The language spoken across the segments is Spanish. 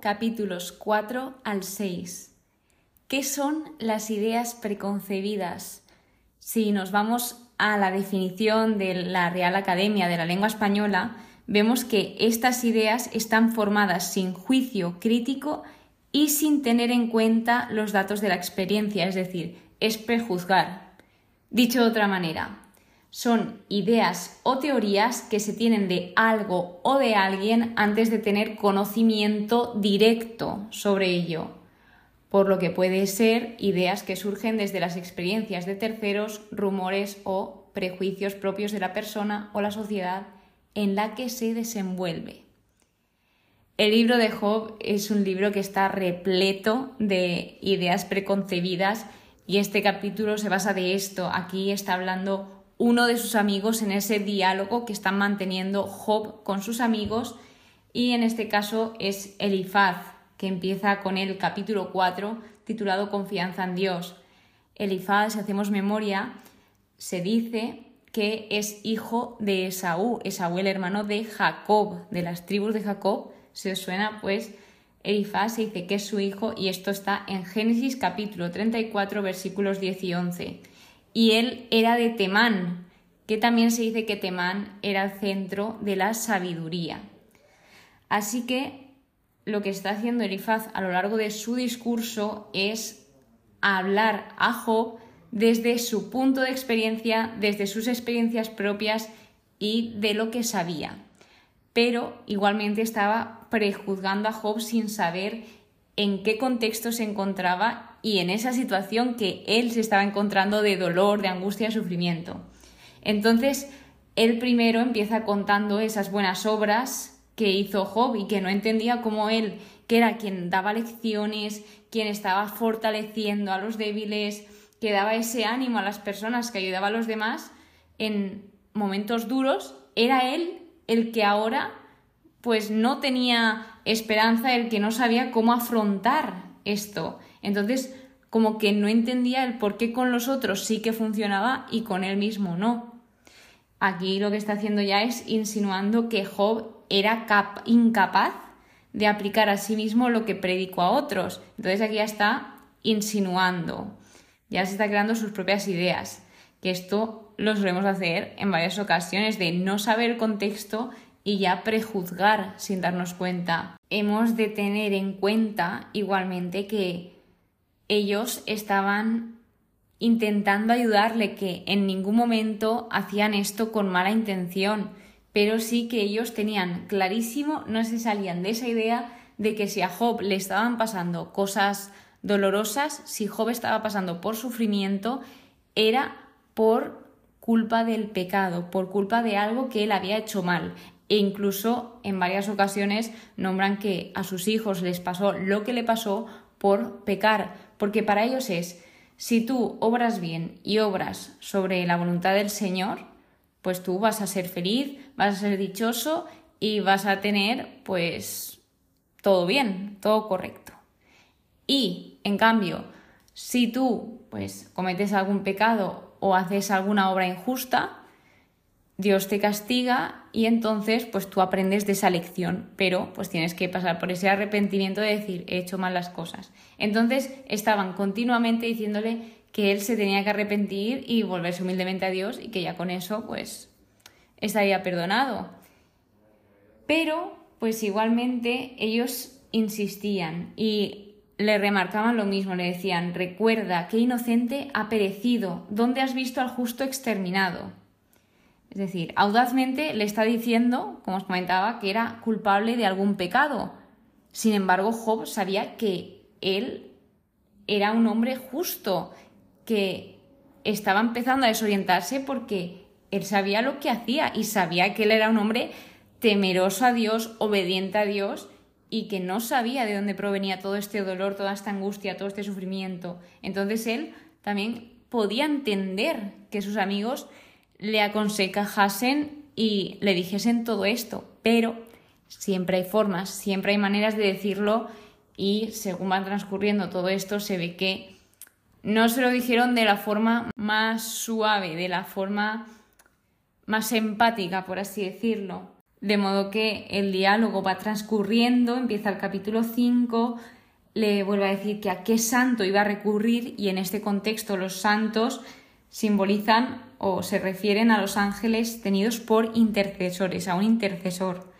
capítulos 4 al 6. ¿Qué son las ideas preconcebidas? Si nos vamos a la definición de la Real Academia de la Lengua Española, vemos que estas ideas están formadas sin juicio crítico y sin tener en cuenta los datos de la experiencia, es decir, es prejuzgar. Dicho de otra manera, son ideas o teorías que se tienen de algo o de alguien antes de tener conocimiento directo sobre ello, por lo que puede ser ideas que surgen desde las experiencias de terceros, rumores o prejuicios propios de la persona o la sociedad en la que se desenvuelve. El libro de Job es un libro que está repleto de ideas preconcebidas y este capítulo se basa de esto. Aquí está hablando uno de sus amigos en ese diálogo que están manteniendo Job con sus amigos y en este caso es Elifaz, que empieza con el capítulo 4 titulado Confianza en Dios. Elifaz, si hacemos memoria, se dice que es hijo de Esaú, Esaú el hermano de Jacob, de las tribus de Jacob, se os suena pues Elifaz se dice que es su hijo y esto está en Génesis capítulo 34 versículos 10 y 11 y él era de Temán, que también se dice que Temán era el centro de la sabiduría. Así que lo que está haciendo Elifaz a lo largo de su discurso es hablar a Job desde su punto de experiencia, desde sus experiencias propias y de lo que sabía. Pero igualmente estaba prejuzgando a Job sin saber en qué contexto se encontraba y en esa situación que él se estaba encontrando de dolor, de angustia, de sufrimiento. Entonces, él primero empieza contando esas buenas obras que hizo Job y que no entendía cómo él, que era quien daba lecciones, quien estaba fortaleciendo a los débiles, que daba ese ánimo a las personas, que ayudaba a los demás en momentos duros, era él el que ahora pues no tenía esperanza, el que no sabía cómo afrontar esto. Entonces, como que no entendía el por qué con los otros sí que funcionaba y con él mismo no. Aquí lo que está haciendo ya es insinuando que Job era incapaz de aplicar a sí mismo lo que predicó a otros. Entonces aquí ya está insinuando, ya se está creando sus propias ideas, que esto lo solemos hacer en varias ocasiones de no saber el contexto y ya prejuzgar sin darnos cuenta. Hemos de tener en cuenta igualmente que ellos estaban intentando ayudarle, que en ningún momento hacían esto con mala intención, pero sí que ellos tenían clarísimo, no se salían de esa idea de que si a Job le estaban pasando cosas dolorosas, si Job estaba pasando por sufrimiento, era por culpa del pecado, por culpa de algo que él había hecho mal. E incluso en varias ocasiones nombran que a sus hijos les pasó lo que le pasó por pecar, porque para ellos es, si tú obras bien y obras sobre la voluntad del Señor, pues tú vas a ser feliz, vas a ser dichoso y vas a tener pues todo bien, todo correcto. Y en cambio, si tú pues cometes algún pecado o haces alguna obra injusta, Dios te castiga y entonces pues tú aprendes de esa lección, pero pues tienes que pasar por ese arrepentimiento de decir he hecho mal las cosas. Entonces estaban continuamente diciéndole que él se tenía que arrepentir y volverse humildemente a Dios y que ya con eso pues estaría perdonado. Pero pues igualmente ellos insistían y le remarcaban lo mismo, le decían, recuerda que inocente ha perecido, ¿dónde has visto al justo exterminado? Es decir, audazmente le está diciendo, como os comentaba, que era culpable de algún pecado. Sin embargo, Job sabía que él era un hombre justo, que estaba empezando a desorientarse porque él sabía lo que hacía y sabía que él era un hombre temeroso a Dios, obediente a Dios y que no sabía de dónde provenía todo este dolor, toda esta angustia, todo este sufrimiento. Entonces él también podía entender que sus amigos le aconsejasen y le dijesen todo esto, pero siempre hay formas, siempre hay maneras de decirlo y según va transcurriendo todo esto se ve que no se lo dijeron de la forma más suave, de la forma más empática, por así decirlo. De modo que el diálogo va transcurriendo, empieza el capítulo 5, le vuelve a decir que a qué santo iba a recurrir y en este contexto los santos simbolizan o se refieren a los ángeles tenidos por intercesores, a un intercesor.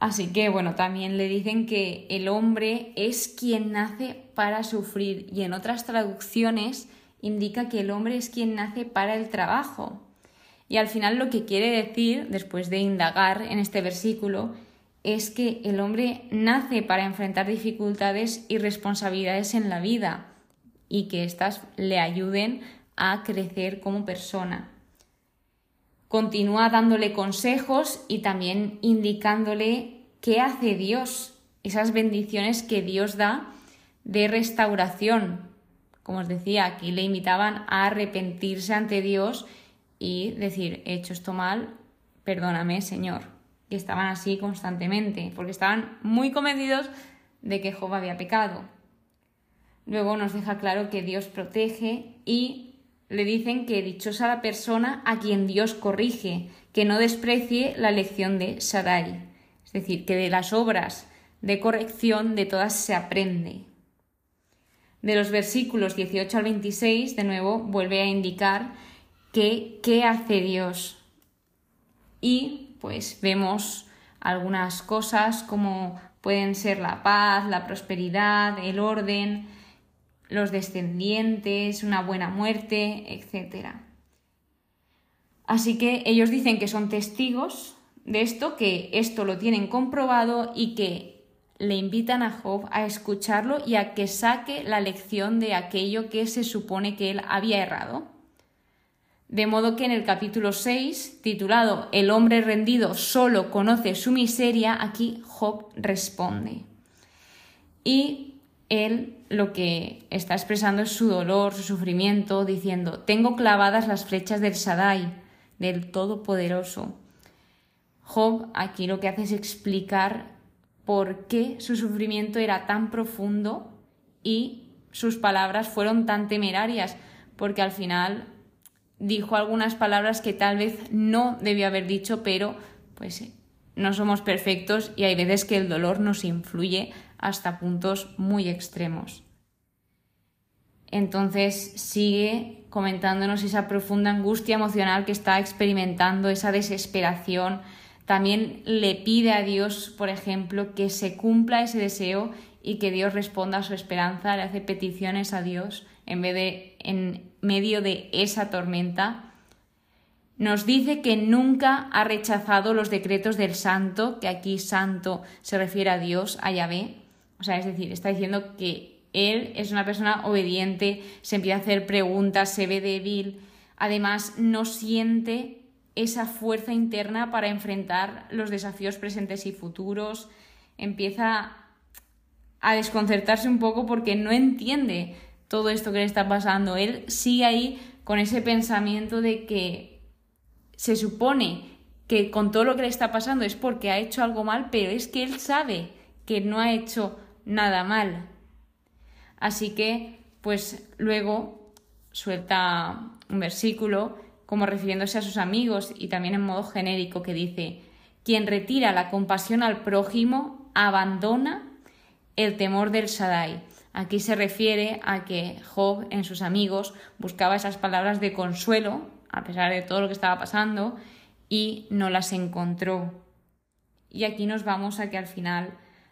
Así que bueno, también le dicen que el hombre es quien nace para sufrir y en otras traducciones indica que el hombre es quien nace para el trabajo. Y al final lo que quiere decir, después de indagar en este versículo, es que el hombre nace para enfrentar dificultades y responsabilidades en la vida y que éstas le ayuden a crecer como persona. Continúa dándole consejos y también indicándole qué hace Dios, esas bendiciones que Dios da de restauración. Como os decía, aquí le invitaban a arrepentirse ante Dios y decir, he hecho esto mal, perdóname, Señor. Y estaban así constantemente, porque estaban muy convencidos de que Job había pecado. Luego nos deja claro que Dios protege y le dicen que dichosa la persona a quien Dios corrige, que no desprecie la lección de Shaddai. Es decir, que de las obras de corrección de todas se aprende. De los versículos 18 al 26, de nuevo, vuelve a indicar que qué hace Dios. Y pues vemos algunas cosas como pueden ser la paz, la prosperidad, el orden, los descendientes, una buena muerte, etc. Así que ellos dicen que son testigos de esto, que esto lo tienen comprobado y que le invitan a Job a escucharlo y a que saque la lección de aquello que se supone que él había errado. De modo que en el capítulo 6, titulado El hombre rendido solo conoce su miseria, aquí Job responde. Y él lo que está expresando es su dolor, su sufrimiento, diciendo, tengo clavadas las flechas del Shaddai, del Todopoderoso. Job aquí lo que hace es explicar por qué su sufrimiento era tan profundo y sus palabras fueron tan temerarias, porque al final dijo algunas palabras que tal vez no debió haber dicho, pero pues no somos perfectos y hay veces que el dolor nos influye hasta puntos muy extremos. Entonces sigue comentándonos esa profunda angustia emocional que está experimentando, esa desesperación. También le pide a Dios, por ejemplo, que se cumpla ese deseo y que Dios responda a su esperanza, le hace peticiones a Dios en medio de esa tormenta nos dice que nunca ha rechazado los decretos del santo, que aquí santo se refiere a Dios, a Yahvé. O sea, es decir, está diciendo que él es una persona obediente, se empieza a hacer preguntas, se ve débil, además no siente esa fuerza interna para enfrentar los desafíos presentes y futuros, empieza a desconcertarse un poco porque no entiende todo esto que le está pasando. Él sigue ahí con ese pensamiento de que se supone que con todo lo que le está pasando es porque ha hecho algo mal, pero es que él sabe que no ha hecho nada mal. Así que, pues luego suelta un versículo como refiriéndose a sus amigos y también en modo genérico que dice, quien retira la compasión al prójimo abandona el temor del Shaddai. Aquí se refiere a que Job en sus amigos buscaba esas palabras de consuelo a pesar de todo lo que estaba pasando, y no las encontró. Y aquí nos vamos a que al final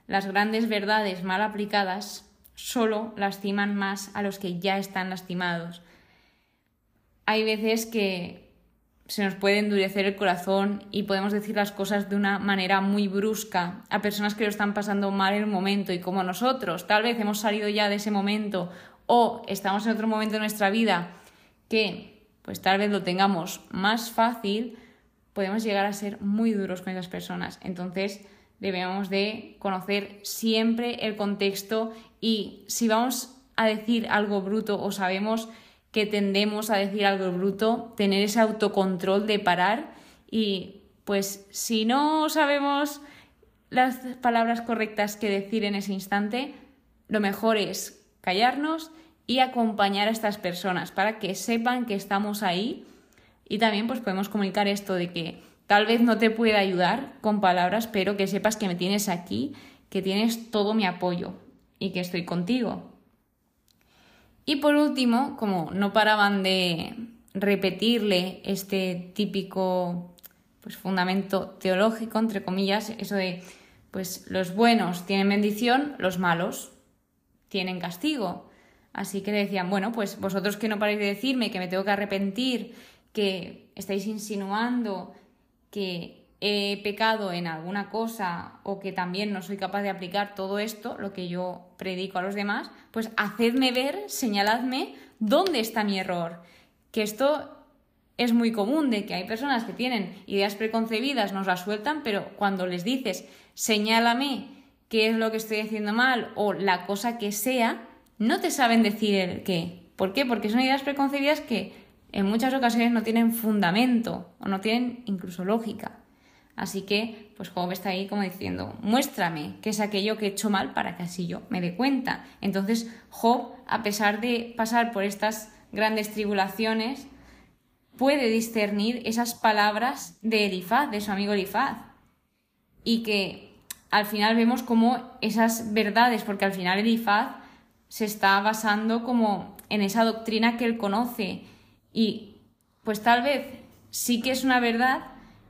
las grandes verdades mal aplicadas solo lastiman más a los que ya están lastimados. Hay veces que se nos puede endurecer el corazón y podemos decir las cosas de una manera muy brusca a personas que lo están pasando mal en un momento y como nosotros tal vez hemos salido ya de ese momento o estamos en otro momento de nuestra vida que pues tal vez lo tengamos más fácil, podemos llegar a ser muy duros con esas personas. Entonces debemos de conocer siempre el contexto y si vamos a decir algo bruto o sabemos que tendemos a decir algo bruto, tener ese autocontrol de parar y pues si no sabemos las palabras correctas que decir en ese instante, lo mejor es callarnos y acompañar a estas personas para que sepan que estamos ahí y también pues podemos comunicar esto de que tal vez no te pueda ayudar con palabras, pero que sepas que me tienes aquí, que tienes todo mi apoyo y que estoy contigo. Y por último, como no paraban de repetirle este típico pues, fundamento teológico, entre comillas, eso de pues los buenos tienen bendición, los malos tienen castigo. Así que le decían, bueno, pues vosotros que no paréis de decirme que me tengo que arrepentir, que estáis insinuando que he pecado en alguna cosa o que también no soy capaz de aplicar todo esto, lo que yo predico a los demás, pues hacedme ver, señaladme dónde está mi error. Que esto es muy común de que hay personas que tienen ideas preconcebidas, nos las sueltan, pero cuando les dices, señálame qué es lo que estoy haciendo mal o la cosa que sea, no te saben decir el qué. ¿Por qué? Porque son ideas preconcebidas que en muchas ocasiones no tienen fundamento o no tienen incluso lógica. Así que, pues Job está ahí como diciendo, muéstrame qué es aquello que he hecho mal para que así yo me dé cuenta. Entonces, Job, a pesar de pasar por estas grandes tribulaciones, puede discernir esas palabras de Elifaz, de su amigo Elifaz. Y que al final vemos como esas verdades, porque al final Elifaz se está basando como en esa doctrina que él conoce y pues tal vez sí que es una verdad,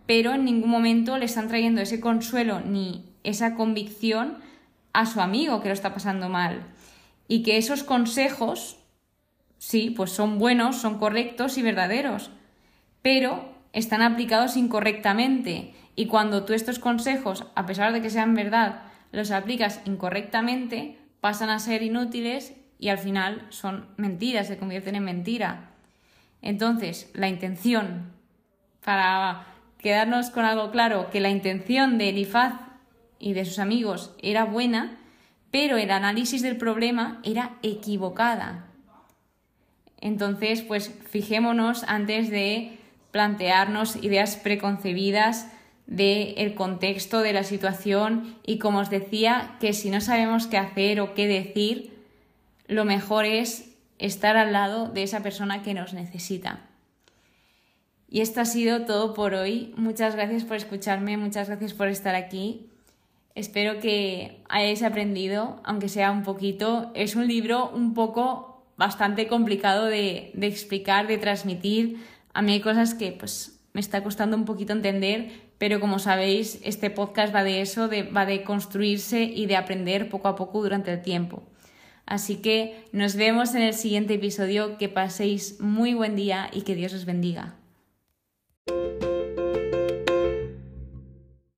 pero en ningún momento le están trayendo ese consuelo ni esa convicción a su amigo que lo está pasando mal. Y que esos consejos, sí, pues son buenos, son correctos y verdaderos, pero están aplicados incorrectamente. Y cuando tú estos consejos, a pesar de que sean verdad, los aplicas incorrectamente, pasan a ser inútiles y al final son mentiras, se convierten en mentira. Entonces, la intención, para quedarnos con algo claro, que la intención de Elifaz y de sus amigos era buena, pero el análisis del problema era equivocada. Entonces, pues fijémonos antes de plantearnos ideas preconcebidas del contexto de la situación y como os decía, que si no sabemos qué hacer o qué decir, lo mejor es estar al lado de esa persona que nos necesita. Y esto ha sido todo por hoy. Muchas gracias por escucharme, muchas gracias por estar aquí. Espero que hayáis aprendido, aunque sea un poquito. Es un libro un poco bastante complicado de, explicar, de transmitir. A mí hay cosas que pues me está costando un poquito entender, pero como sabéis, este podcast va de eso, va de construirse y de aprender poco a poco durante el tiempo. Así que nos vemos en el siguiente episodio, que paséis muy buen día y que Dios os bendiga.